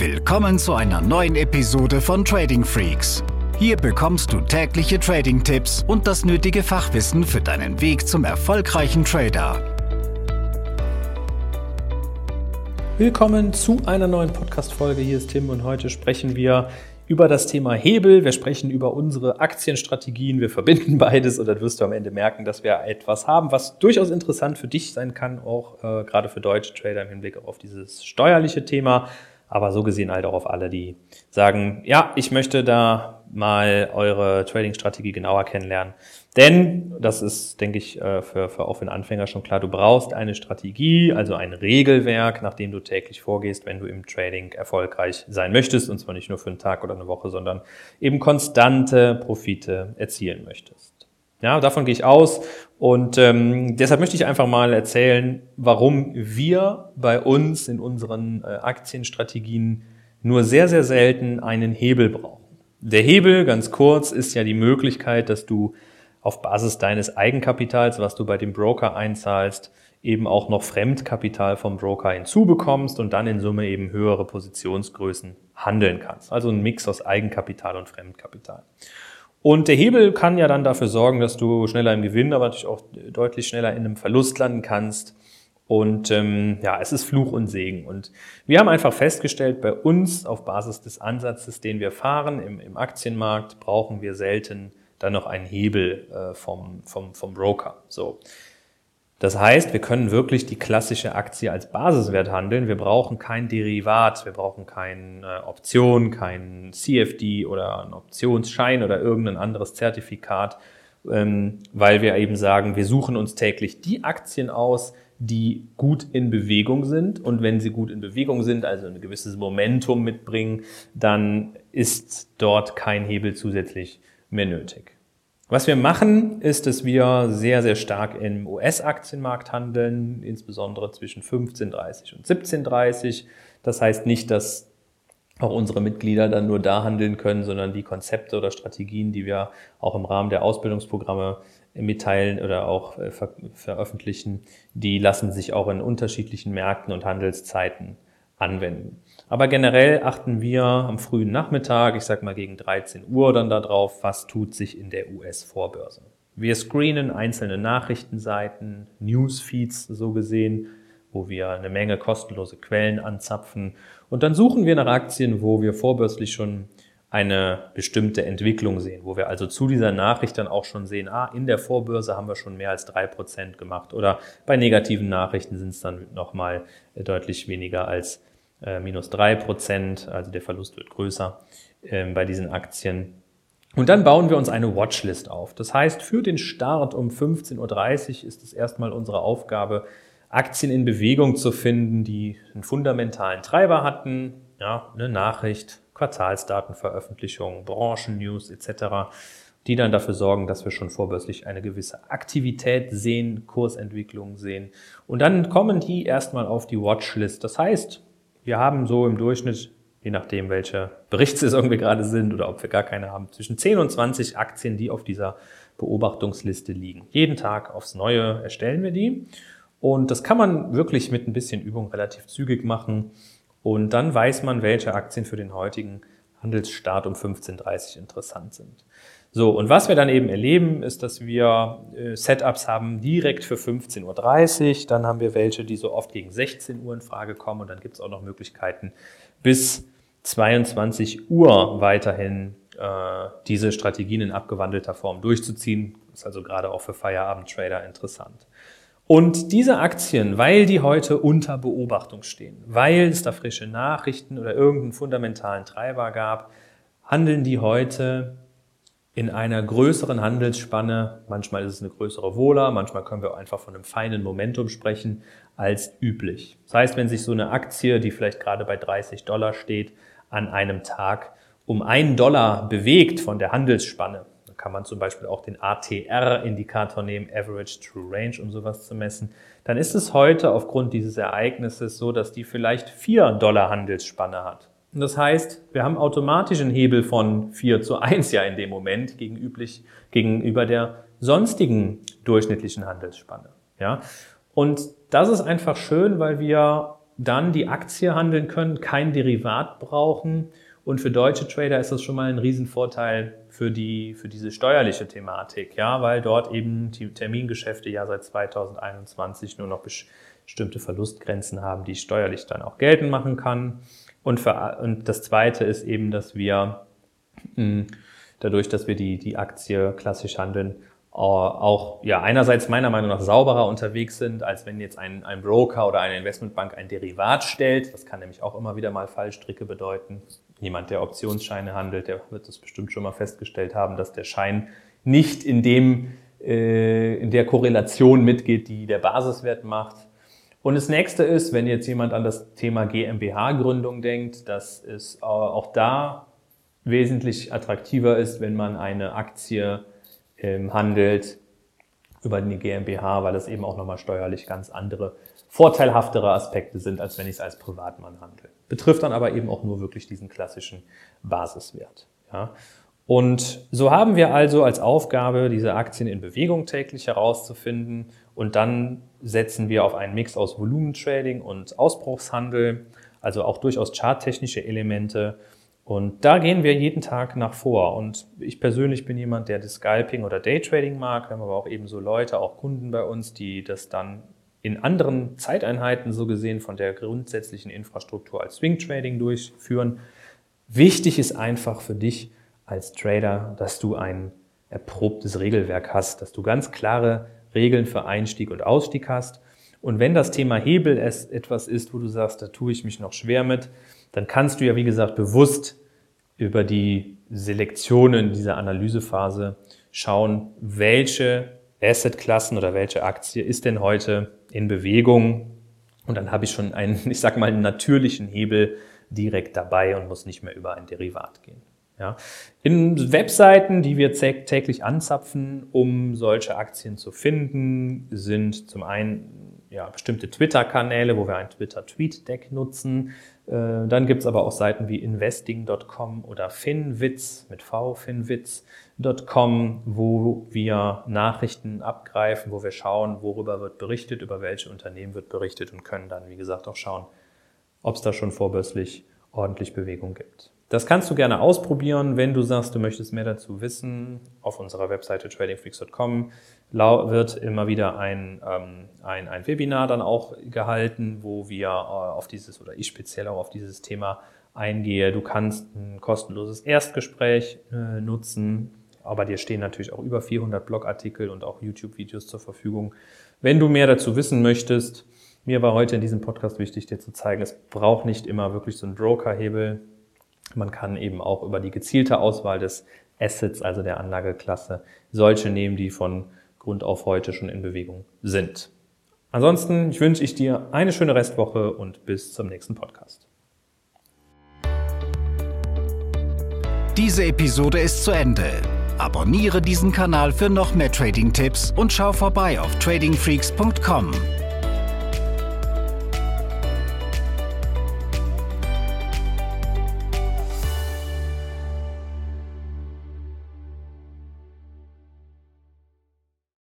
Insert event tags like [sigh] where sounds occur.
Willkommen zu einer neuen Episode von Trading Freaks. Hier bekommst du tägliche Trading-Tipps und das nötige Fachwissen für deinen Weg zum erfolgreichen Trader. Willkommen zu einer neuen Podcast-Folge. Hier ist Tim und heute sprechen wir über das Thema Hebel. Wir sprechen über unsere Aktienstrategien. Wir verbinden beides und dann wirst du am Ende merken, dass wir etwas haben, was durchaus interessant für dich sein kann, auch äh, gerade für deutsche Trader im Hinblick auf dieses steuerliche Thema. Aber so gesehen halt auch auf alle, die sagen, ja, ich möchte da mal eure Trading-Strategie genauer kennenlernen. Denn, das ist, denke ich, äh, für, für auch für einen Anfänger schon klar, du brauchst eine Strategie, also ein Regelwerk, nach dem du täglich vorgehst, wenn du im Trading erfolgreich sein möchtest. Und zwar nicht nur für einen Tag oder eine Woche, sondern eben konstante Profite erzielen möchtest. Ja, davon gehe ich aus. Und ähm, deshalb möchte ich einfach mal erzählen, warum wir bei uns in unseren äh, Aktienstrategien nur sehr, sehr selten einen Hebel brauchen. Der Hebel, ganz kurz, ist ja die Möglichkeit, dass du auf Basis deines Eigenkapitals, was du bei dem Broker einzahlst, eben auch noch Fremdkapital vom Broker hinzubekommst und dann in Summe eben höhere Positionsgrößen handeln kannst. Also ein Mix aus Eigenkapital und Fremdkapital. Und der Hebel kann ja dann dafür sorgen, dass du schneller im Gewinn, aber natürlich auch deutlich schneller in einem Verlust landen kannst. Und ähm, ja, es ist Fluch und Segen. Und wir haben einfach festgestellt, bei uns auf Basis des Ansatzes, den wir fahren im, im Aktienmarkt, brauchen wir selten dann noch einen Hebel äh, vom, vom, vom Broker. So. Das heißt, wir können wirklich die klassische Aktie als Basiswert handeln. Wir brauchen kein Derivat, wir brauchen keine Option, kein CFD oder einen Optionsschein oder irgendein anderes Zertifikat, ähm, weil wir eben sagen, wir suchen uns täglich die Aktien aus, die gut in Bewegung sind. Und wenn sie gut in Bewegung sind, also ein gewisses Momentum mitbringen, dann ist dort kein Hebel zusätzlich mehr nötig. Was wir machen, ist, dass wir sehr, sehr stark im US-Aktienmarkt handeln, insbesondere zwischen 15.30 und 17.30. Das heißt nicht, dass auch unsere Mitglieder dann nur da handeln können, sondern die Konzepte oder Strategien, die wir auch im Rahmen der Ausbildungsprogramme mitteilen oder auch äh, ver veröffentlichen, die lassen sich auch in unterschiedlichen Märkten und Handelszeiten anwenden. Aber generell achten wir am frühen Nachmittag, ich sag mal gegen 13 Uhr dann darauf, was tut sich in der US-Vorbörse. Wir screenen einzelne Nachrichtenseiten, Newsfeeds so gesehen, wo wir eine Menge kostenlose Quellen anzapfen. Und dann suchen wir nach Aktien, wo wir vorbörslich schon eine bestimmte Entwicklung sehen, wo wir also zu dieser Nachricht dann auch schon sehen, ah, in der Vorbörse haben wir schon mehr als drei Prozent gemacht oder bei negativen Nachrichten sind es dann nochmal deutlich weniger als äh, minus drei Prozent, also der Verlust wird größer äh, bei diesen Aktien. Und dann bauen wir uns eine Watchlist auf. Das heißt, für den Start um 15.30 Uhr ist es erstmal unsere Aufgabe, Aktien in Bewegung zu finden, die einen fundamentalen Treiber hatten, ja, eine Nachricht, Quartalsdatenveröffentlichung, Branchennews etc., die dann dafür sorgen, dass wir schon vorbörslich eine gewisse Aktivität sehen, Kursentwicklung sehen. Und dann kommen die erstmal auf die Watchlist. Das heißt, wir haben so im Durchschnitt, je nachdem, welche Berichtssaison wir gerade sind oder ob wir gar keine haben, zwischen 10 und 20 Aktien, die auf dieser Beobachtungsliste liegen. Jeden Tag aufs Neue erstellen wir die. Und das kann man wirklich mit ein bisschen Übung relativ zügig machen. Und dann weiß man, welche Aktien für den heutigen Handelsstart um 15.30 Uhr interessant sind. So, und was wir dann eben erleben, ist, dass wir äh, Setups haben direkt für 15.30 Uhr. Dann haben wir welche, die so oft gegen 16 Uhr in Frage kommen. Und dann gibt es auch noch Möglichkeiten, bis 22 Uhr weiterhin äh, diese Strategien in abgewandelter Form durchzuziehen. Ist also gerade auch für Feierabend-Trader interessant. Und diese Aktien, weil die heute unter Beobachtung stehen, weil es da frische Nachrichten oder irgendeinen fundamentalen Treiber gab, handeln die heute in einer größeren Handelsspanne. Manchmal ist es eine größere Wohler, manchmal können wir einfach von einem feinen Momentum sprechen als üblich. Das heißt, wenn sich so eine Aktie, die vielleicht gerade bei 30 Dollar steht, an einem Tag um einen Dollar bewegt von der Handelsspanne, kann man zum Beispiel auch den ATR-Indikator nehmen, Average True Range, um sowas zu messen, dann ist es heute aufgrund dieses Ereignisses so, dass die vielleicht 4 Dollar Handelsspanne hat. Das heißt, wir haben automatisch einen Hebel von 4 zu 1 ja in dem Moment gegenüber der sonstigen durchschnittlichen Handelsspanne. Ja? Und das ist einfach schön, weil wir dann die Aktie handeln können, kein Derivat brauchen. Und für deutsche Trader ist das schon mal ein Riesenvorteil für, die, für diese steuerliche Thematik, ja, weil dort eben die Termingeschäfte ja seit 2021 nur noch bestimmte Verlustgrenzen haben, die ich steuerlich dann auch geltend machen kann. Und, für, und das Zweite ist eben, dass wir hm, dadurch, dass wir die, die Aktie klassisch handeln, auch ja einerseits meiner Meinung nach sauberer unterwegs sind, als wenn jetzt ein, ein Broker oder eine Investmentbank ein Derivat stellt. Das kann nämlich auch immer wieder mal Fallstricke bedeuten. Jemand, der Optionsscheine handelt, der wird das bestimmt schon mal festgestellt haben, dass der Schein nicht in dem äh, in der Korrelation mitgeht, die der Basiswert macht. Und das nächste ist, wenn jetzt jemand an das Thema GmbH-Gründung denkt, dass es auch da wesentlich attraktiver ist, wenn man eine Aktie ähm, handelt über eine GmbH, weil das eben auch nochmal steuerlich ganz andere, vorteilhaftere Aspekte sind, als wenn ich es als Privatmann handle. Betrifft dann aber eben auch nur wirklich diesen klassischen Basiswert. Ja. Und so haben wir also als Aufgabe, diese Aktien in Bewegung täglich herauszufinden und dann setzen wir auf einen Mix aus Volumentrading und Ausbruchshandel, also auch durchaus charttechnische Elemente und da gehen wir jeden Tag nach vor. Und ich persönlich bin jemand, der das Scalping oder Daytrading mag. Wir haben aber auch eben so Leute, auch Kunden bei uns, die das dann in anderen Zeiteinheiten so gesehen von der grundsätzlichen Infrastruktur als Swing Trading durchführen. Wichtig ist einfach für dich als Trader, dass du ein erprobtes Regelwerk hast, dass du ganz klare Regeln für Einstieg und Ausstieg hast. Und wenn das Thema Hebel etwas ist, wo du sagst, da tue ich mich noch schwer mit, dann kannst du ja, wie gesagt, bewusst über die Selektionen dieser Analysephase schauen, welche Assetklassen oder welche Aktie ist denn heute in Bewegung. Und dann habe ich schon einen, [laughs] ich sag mal, natürlichen Hebel direkt dabei und muss nicht mehr über ein Derivat gehen. Ja. In Webseiten, die wir täglich anzapfen, um solche Aktien zu finden, sind zum einen ja, bestimmte Twitter-Kanäle, wo wir ein Twitter-Tweet-Deck nutzen. Äh, dann gibt es aber auch Seiten wie investing.com oder Finwitz mit V, finwitz.com, wo wir Nachrichten abgreifen, wo wir schauen, worüber wird berichtet, über welche Unternehmen wird berichtet und können dann, wie gesagt, auch schauen, ob es da schon vorbörslich ordentlich Bewegung gibt. Das kannst du gerne ausprobieren, wenn du sagst, du möchtest mehr dazu wissen. Auf unserer Webseite tradingfreaks.com wird immer wieder ein, ähm, ein, ein Webinar dann auch gehalten, wo wir äh, auf dieses oder ich speziell auch auf dieses Thema eingehe. Du kannst ein kostenloses Erstgespräch äh, nutzen, aber dir stehen natürlich auch über 400 Blogartikel und auch YouTube-Videos zur Verfügung. Wenn du mehr dazu wissen möchtest, mir war heute in diesem Podcast wichtig, dir zu zeigen, es braucht nicht immer wirklich so einen Broker-Hebel. Man kann eben auch über die gezielte Auswahl des Assets, also der Anlageklasse, solche nehmen, die von Grund auf heute schon in Bewegung sind. Ansonsten wünsche ich dir eine schöne Restwoche und bis zum nächsten Podcast. Diese Episode ist zu Ende. Abonniere diesen Kanal für noch mehr Trading-Tipps und schau vorbei auf tradingfreaks.com.